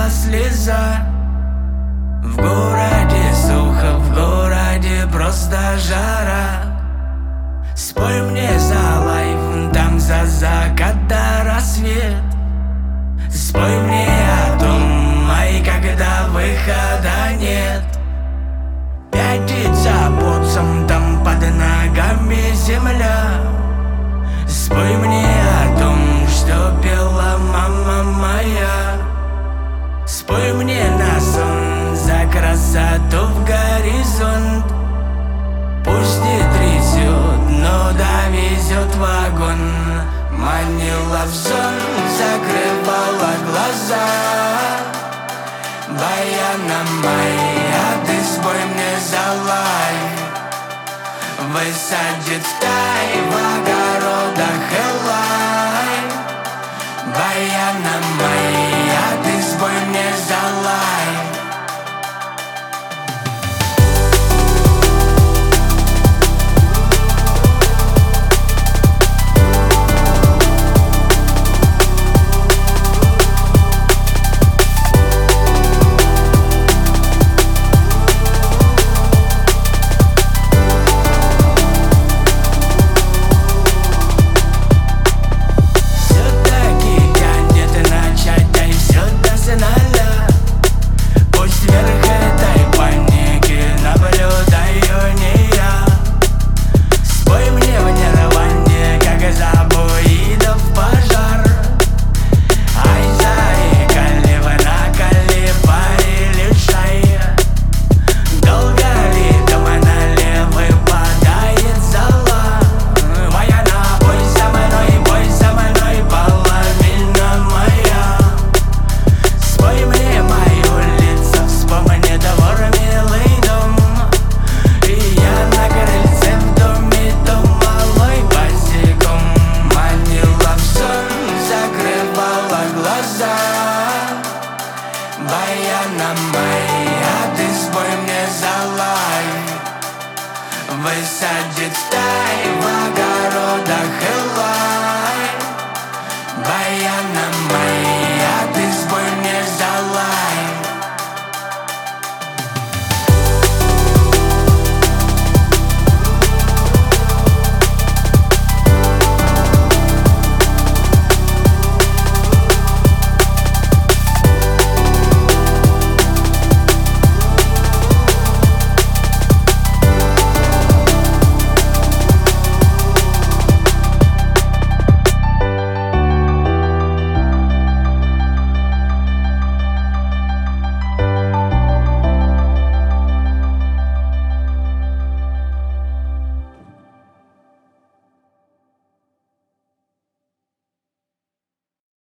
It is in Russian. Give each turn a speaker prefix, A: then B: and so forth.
A: манила слеза. В городе сухо, в городе просто жара. Спой мне за лайф, там за закат до рассвет. Спой мне о том, ай, когда выхода нет. Пятить забудцам, там под ногами земля. Спой мне Манила в сон, закрывала глаза. Баяна моя, ты спой мне за лайф Высадит стай в огородах Элай Баяна моя, ты спой мне за глаза Баяна моя, ты спой мне за лайф Высадит стай в огородах Элай Баяна